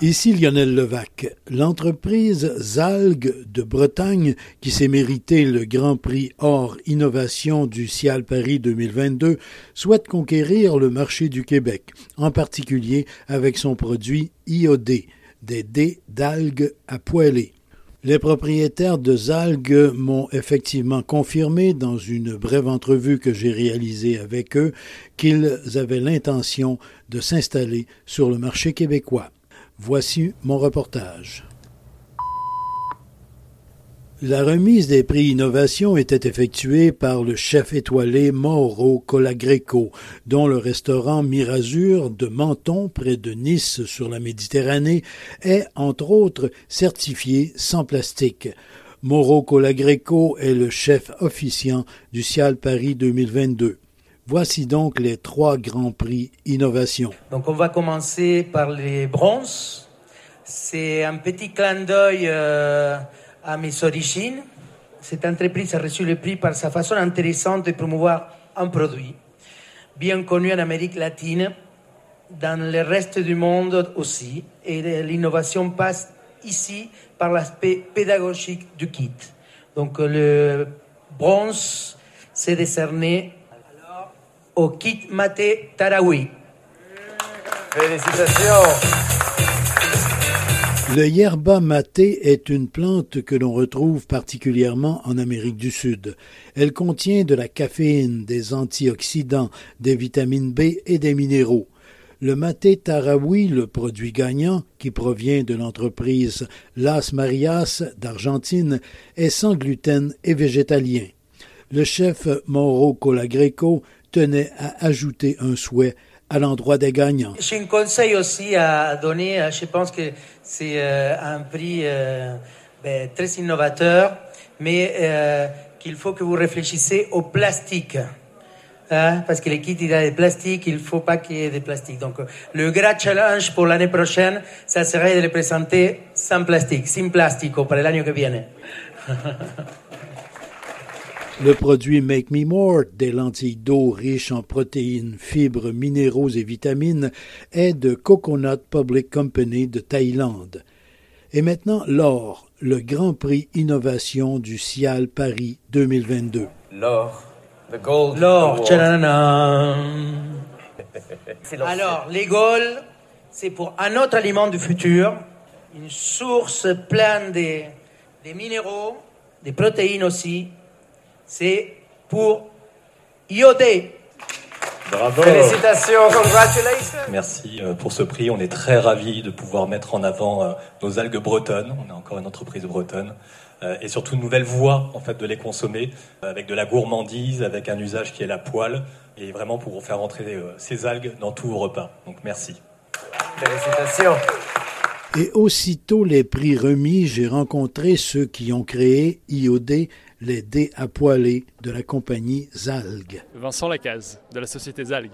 Ici Lionel Levac. L'entreprise Zalg de Bretagne, qui s'est mérité le Grand Prix Or Innovation du Cial Paris 2022, souhaite conquérir le marché du Québec, en particulier avec son produit IOD, des dés d'algues à poêler. Les propriétaires de Zalg m'ont effectivement confirmé dans une brève entrevue que j'ai réalisée avec eux qu'ils avaient l'intention de s'installer sur le marché québécois. Voici mon reportage. La remise des prix innovation était effectuée par le chef étoilé Mauro Colagreco, dont le restaurant Mirazur de Menton, près de Nice sur la Méditerranée, est, entre autres, certifié sans plastique. Mauro Colagreco est le chef officiant du Cial Paris 2022. Voici donc les trois grands prix innovation. Donc on va commencer par les bronzes. C'est un petit clin d'œil euh, à mes origines. Cette entreprise a reçu le prix par sa façon intéressante de promouvoir un produit bien connu en Amérique latine, dans le reste du monde aussi. Et l'innovation passe ici par l'aspect pédagogique du kit. Donc le bronze s'est décerné au kit maté Tarawi. Félicitations. Le yerba maté est une plante que l'on retrouve particulièrement en Amérique du Sud. Elle contient de la caféine, des antioxydants, des vitamines B et des minéraux. Le maté tarawi, le produit gagnant, qui provient de l'entreprise Las Marias d'Argentine, est sans gluten et végétalien. Le chef Mauro Colagreco tenait à ajouter un souhait à l'endroit des gagnants. J'ai un conseil aussi à donner. Je pense que c'est euh, un prix euh, ben, très innovateur, mais euh, qu'il faut que vous réfléchissez au plastique. Hein, parce que les kits, il y a des plastiques, il ne faut pas qu'il y ait des plastiques. Donc, le grand challenge pour l'année prochaine, ça serait de les présenter sans plastique, sin plástico, pour l'année qui vient. Le produit Make Me More, des lentilles d'eau riches en protéines, fibres, minéraux et vitamines, est de Coconut Public Company de Thaïlande. Et maintenant, l'or, le Grand Prix Innovation du Cial Paris 2022. L'or. The gold. L'or. Alors, les gold, c'est pour un autre aliment du futur, une source pleine de, de minéraux, des protéines aussi, c'est pour IOD. Bravo. Félicitations, congratulations. Merci euh, pour ce prix. On est très ravis de pouvoir mettre en avant euh, nos algues bretonnes. On est encore une entreprise bretonne. Euh, et surtout une nouvelle voie en fait de les consommer avec de la gourmandise, avec un usage qui est la poêle et vraiment pour faire entrer ces algues dans tous vos repas. Donc merci. Félicitations. Et aussitôt les prix remis, j'ai rencontré ceux qui ont créé IOD, les dés à poêler de la compagnie Zalg. Vincent Lacaze, de la société Zalg.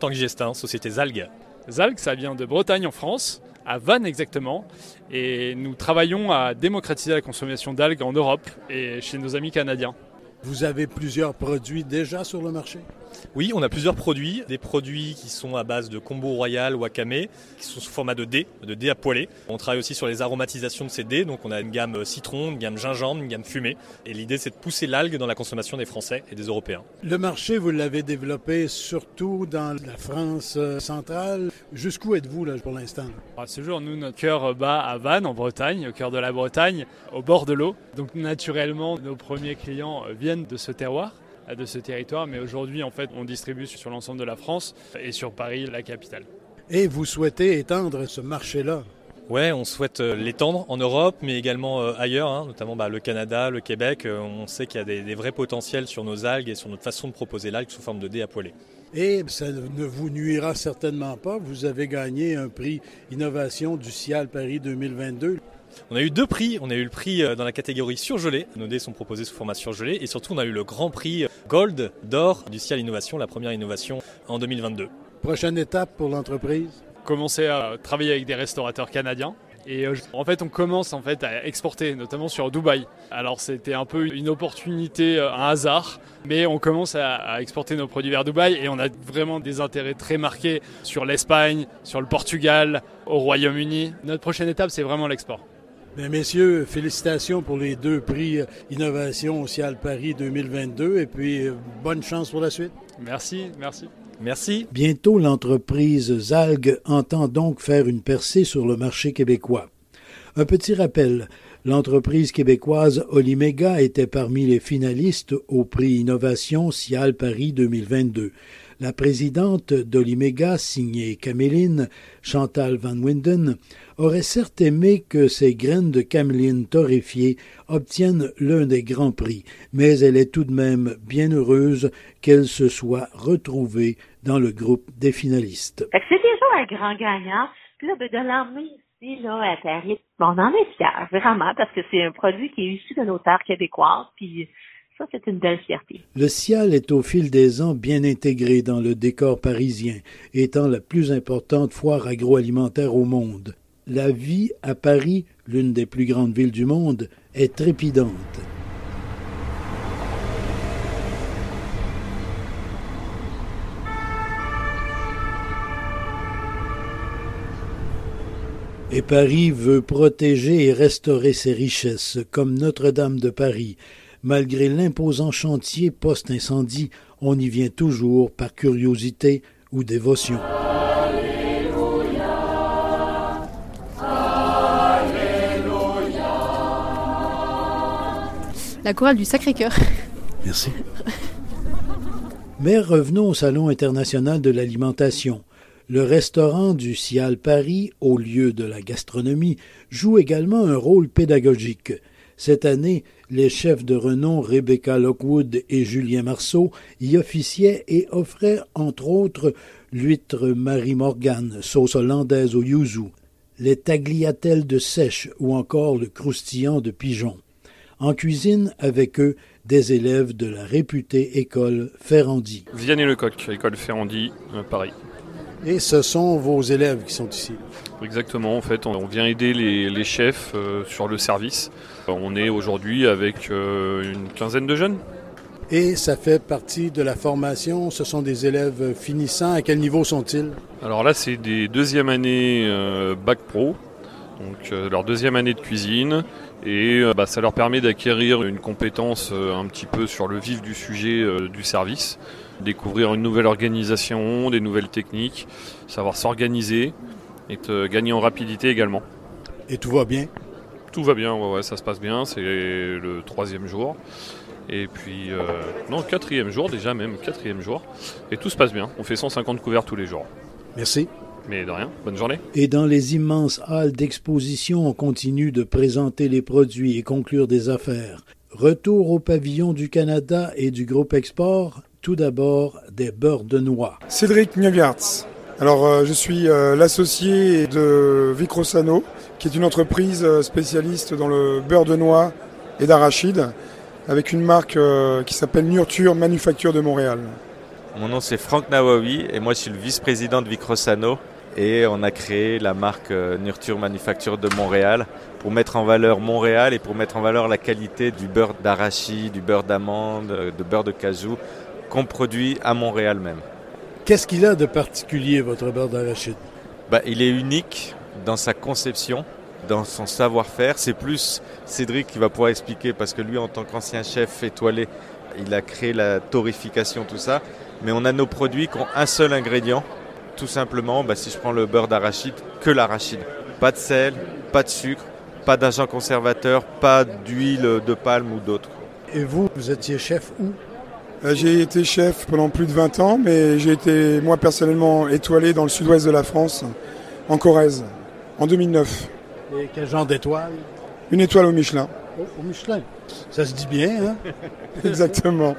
Tanguy Gestin, société Zalg. Zalg, ça vient de Bretagne en France, à Vannes exactement, et nous travaillons à démocratiser la consommation d'algues en Europe et chez nos amis canadiens. Vous avez plusieurs produits déjà sur le marché? Oui, on a plusieurs produits. Des produits qui sont à base de combo royal, wakame, qui sont sous format de dés, de dés à poêler. On travaille aussi sur les aromatisations de ces dés. Donc on a une gamme citron, une gamme gingembre, une gamme fumée. Et l'idée, c'est de pousser l'algue dans la consommation des Français et des Européens. Le marché, vous l'avez développé surtout dans la France euh, centrale. Jusqu'où êtes-vous là pour l'instant? À ce jour, nous, notre cœur bat à Vannes, en Bretagne, au cœur de la Bretagne, au bord de l'eau. Donc naturellement, nos premiers clients viennent de ce terroir de ce territoire, mais aujourd'hui, en fait, on distribue sur l'ensemble de la France et sur Paris, la capitale. Et vous souhaitez étendre ce marché-là? Ouais, on souhaite euh, l'étendre en Europe, mais également euh, ailleurs, hein, notamment bah, le Canada, le Québec. Euh, on sait qu'il y a des, vrais potentiels sur nos algues et sur notre façon de proposer l'algue sous forme de dés à poêler. Et ça ne vous nuira certainement pas. Vous avez gagné un prix Innovation du Cial Paris 2022. On a eu deux prix. On a eu le prix dans la catégorie surgelé. Nos dés sont proposés sous format surgelé. Et surtout, on a eu le grand prix Gold d'or du Ciel Innovation, la première innovation en 2022. Prochaine étape pour l'entreprise? Commencer à travailler avec des restaurateurs canadiens et euh, en fait, on commence en fait à exporter, notamment sur Dubaï. Alors c'était un peu une opportunité, euh, un hasard, mais on commence à, exporter nos produits vers Dubaï et on a vraiment des intérêts très marqués sur l'Espagne, sur le Portugal, au Royaume-Uni. Notre prochaine étape, c'est vraiment l'export. Bien, messieurs, félicitations pour les deux prix Innovation Cial Paris 2022 et puis euh, bonne chance pour la suite. Merci, merci. Merci. Bientôt, l'entreprise Zalg entend donc faire une percée sur le marché québécois. Un petit rappel, l'entreprise québécoise Olimega était parmi les finalistes au prix Innovation Cial Paris 2022. La présidente d'Olimega, signée Caméline, Chantal Van Winden, aurait certes aimé que ces graines de caméline torréfiées obtiennent l'un des grands prix, mais elle est tout de même bien heureuse qu'elle se soit retrouvée dans le groupe des finalistes. C'est déjà un grand gagnant. Puis là, ben, de l'emmener ici, là, à Paris, on en est fiers, vraiment, parce que c'est un produit qui est issu de nos terres québécoises, puis c'est une belle fierté. Le Cial est au fil des ans bien intégré dans le décor parisien, étant la plus importante foire agroalimentaire au monde. La vie à Paris, l'une des plus grandes villes du monde, est trépidante. Et Paris veut protéger et restaurer ses richesses, comme Notre-Dame de Paris. Malgré l'imposant chantier post-incendie, on y vient toujours par curiosité ou dévotion. La chorale du Sacré-Cœur. Merci. Mais revenons au Salon international de l'alimentation. Le restaurant du Cial Paris, au lieu de la gastronomie, joue également un rôle pédagogique. Cette année, les chefs de renom Rebecca Lockwood et Julien Marceau y officiaient et offraient entre autres l'huître Marie Morgan, sauce hollandaise au yuzu, les tagliatelles de sèche ou encore le croustillant de pigeon. En cuisine, avec eux, des élèves de la réputée école Ferrandi. Vianney Lecoq, école Ferrandi, euh, Paris. Et ce sont vos élèves qui sont ici. Exactement, en fait, on vient aider les, chefs euh, sur le service. On est aujourd'hui avec euh, une quinzaine de jeunes. Et ça fait partie de la formation, ce sont des élèves finissants. À quel niveau sont-ils? Alors là, c'est des deuxième année euh, bac pro, donc leur deuxième année de cuisine. Et bah, ça leur permet d'acquérir une compétence un petit peu sur le vif du sujet du service découvrir une nouvelle organisation, des nouvelles techniques, savoir s'organiser et gagner en rapidité également. Et tout va bien? Tout va bien, ouais, ça se passe bien, c'est le troisième jour. Et puis, euh, non, quatrième jour déjà même, quatrième jour. Et tout se passe bien, on fait 150 couverts tous les jours. Merci. Mais de rien, bonne journée. Et dans les immenses halles d'exposition, on continue de présenter les produits et conclure des affaires. Retour au pavillon du Canada et du groupe Export, tout d'abord, des beurres de noix. Cédric Nieviartz. Alors, euh, je suis euh, l'associé de Vicrosano, qui est une entreprise euh, spécialiste dans le beurre de noix et d'arachide, avec une marque qui s'appelle Nurture Manufacture de Montréal. Mon nom c'est Franck Nawawi et moi je suis le vice-président de Vicrosano et on a créé la marque Nurture Manufacture de Montréal pour mettre en valeur Montréal et pour mettre en valeur la qualité du beurre d'arachide, du beurre d'amande, de beurre de cajou qu'on produit à Montréal même. Qu'est-ce qu'il a de particulier, votre beurre d'arachide? Bah, Il est unique dans sa conception, dans son savoir-faire. C'est plus Cédric qui va pouvoir expliquer, parce que lui, en tant qu'ancien chef étoilé, il a créé la torréfication, tout ça. Mais on a nos produits qui ont un seul ingrédient, tout simplement, bah, si je prends le beurre d'arachide, que l'arachide. Pas de sel, pas de sucre, pas d'agent conservateur, pas d'huile de palme ou d'autres. Et vous, vous étiez chef où? Euh, j'ai été chef pendant plus de 20 ans, mais j'ai été moi personnellement étoilé dans le sud-ouest de la France, en Corrèze, en 2009. Et quel genre d'étoile? Une étoile au Michelin. Oh, au Michelin Ça se dit bien, hein? Exactement.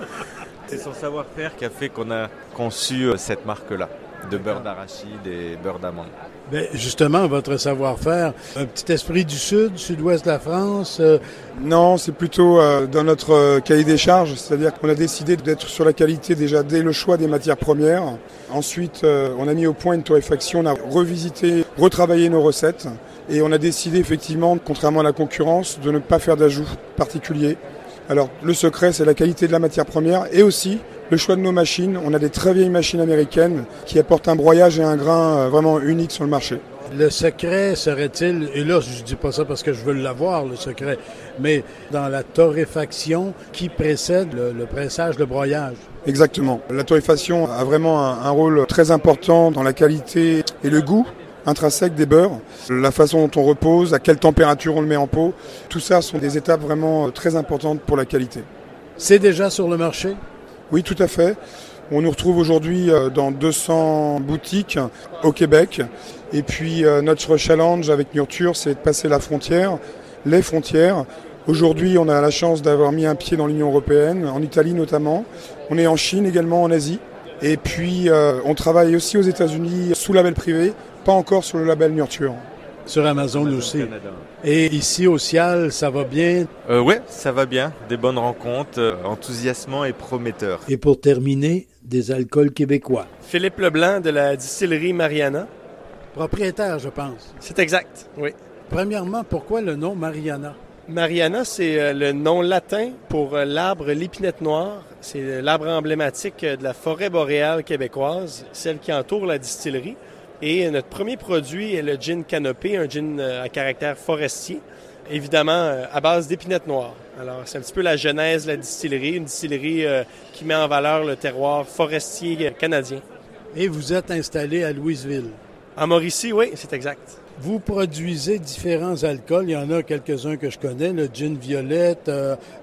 C'est son savoir-faire qui a fait qu'on a conçu euh, cette marque-là. De beurre d'arachide et beurre d'amande. Ben, justement, votre savoir-faire, un petit esprit du sud, sud-ouest de la France euh, Non, c'est plutôt euh, dans notre euh, cahier des charges, c'est-à-dire qu'on a décidé d'être sur la qualité déjà dès le choix des matières premières. Ensuite, on a mis au point une torréfaction, on a revisité, retravaillé nos recettes et on a décidé effectivement, contrairement à la concurrence, de ne pas faire d'ajout particulier. Alors le secret, c'est la qualité de la matière première et aussi le choix de nos machines. On a des très vieilles machines américaines qui apportent un broyage et un grain euh, vraiment unique sur le marché. Le secret serait-il, et là je dis pas ça parce que je veux l'avoir, le secret, mais dans la torréfaction qui précède le, pressage, le broyage? Exactement. La torréfaction a vraiment un, rôle très important dans la qualité et le goût intrinsèque des beurres, la façon dont on repose, à quelle température on le met en pot, tout ça sont des étapes vraiment euh, très importantes pour la qualité. C'est déjà sur le marché? Oui, tout à fait. On nous retrouve aujourd'hui euh, dans 200 boutiques au Québec. Et puis euh, notre challenge avec Nurture, c'est de passer la frontière, les frontières. Aujourd'hui, on a la chance d'avoir mis un pied dans l'Union européenne, en Italie notamment. On est en Chine également, en Asie. Et puis, euh, on travaille aussi aux États-Unis sous label privé, pas encore sur le label Nurture. Sur Amazon, aussi. Et ici au Cial, ça va bien? Euh, Oui, ça va bien. Des bonnes rencontres, euh, enthousiasmant et prometteur. Et pour terminer, des alcools québécois. Philippe Leblanc de la distillerie Mariana. Propriétaire, je pense. C'est exact, oui. Premièrement, pourquoi le nom Mariana? Mariana, c'est euh, le nom latin pour l'arbre l'épinette noire. C'est l'arbre emblématique de la forêt boréale québécoise, celle qui entoure la distillerie. Et notre premier produit est le gin canopé, un gin euh, à caractère forestier, évidemment euh, à base d'épinettes noires. Alors, c'est un petit peu la genèse de la distillerie, une distillerie euh, qui met en valeur le terroir forestier canadien. Et vous êtes installé à Louisville. En Mauricie, oui, c'est exact. Vous produisez différents alcools. Il y en a quelques-uns que je connais, le gin violette,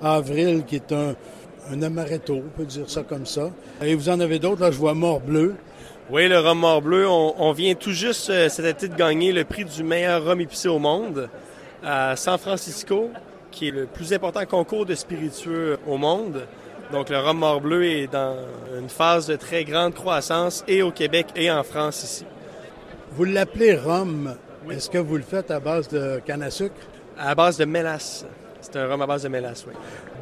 Avril, qui est un, un amaretto, on peut dire ça comme ça. Et vous en avez d'autres, là, je vois Mort Bleu. Oui, le rhum mort bleu, on, vient tout juste euh, cet été de gagner le prix du meilleur rhum épicé au monde à San Francisco, qui est le plus important concours de spiritueux au monde. Donc le rhum mort bleu est dans une phase de très grande croissance et au Québec et en France ici. Vous l'appelez rhum. Est-ce que vous le faites à base de canne à sucre? À base de mélasse. C'est un rhum à base de mélasse, oui.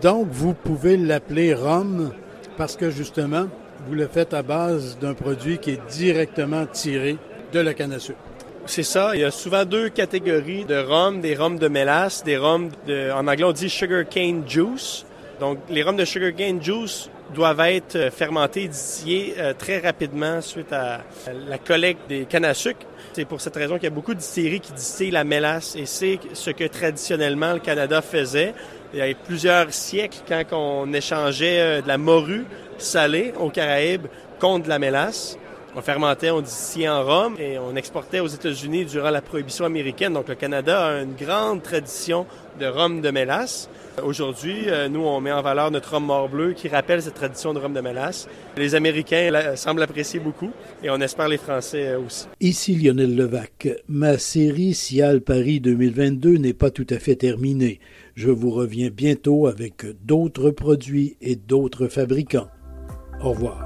Donc vous pouvez l'appeler rhum parce que justement, vous le faites à base d'un produit qui est directement tiré de la canne à sucre. C'est ça. Il y a souvent deux catégories de rhum, des rhums de mélasse, des rhums de, en anglais on dit sugar cane juice. Donc les rhums de sugar cane juice doivent être euh, fermentés distillés euh, très rapidement suite à la collecte des cannes à sucre. C'est pour cette raison qu'il y a beaucoup de distilleries qui distillent la mélasse et c'est ce que traditionnellement le Canada faisait. Il y a plusieurs siècles, quand on échangeait euh, de la morue salée aux Caraïbes contre de la mélasse, on fermentait, on distillait en rhum et on exportait aux États-Unis durant la prohibition américaine. Donc le Canada a une grande tradition de rhum de mélasse. Aujourd'hui, euh, nous, on met en valeur notre rhum mort bleu qui rappelle cette tradition de rhum de mélasse. Les Américains semblent apprécier beaucoup et on espère les Français euh, aussi. Ici Lionel Levac. Ma série Cial Paris 2022 n'est pas tout à fait terminée. Je vous reviens bientôt avec d'autres produits et d'autres fabricants. Au revoir.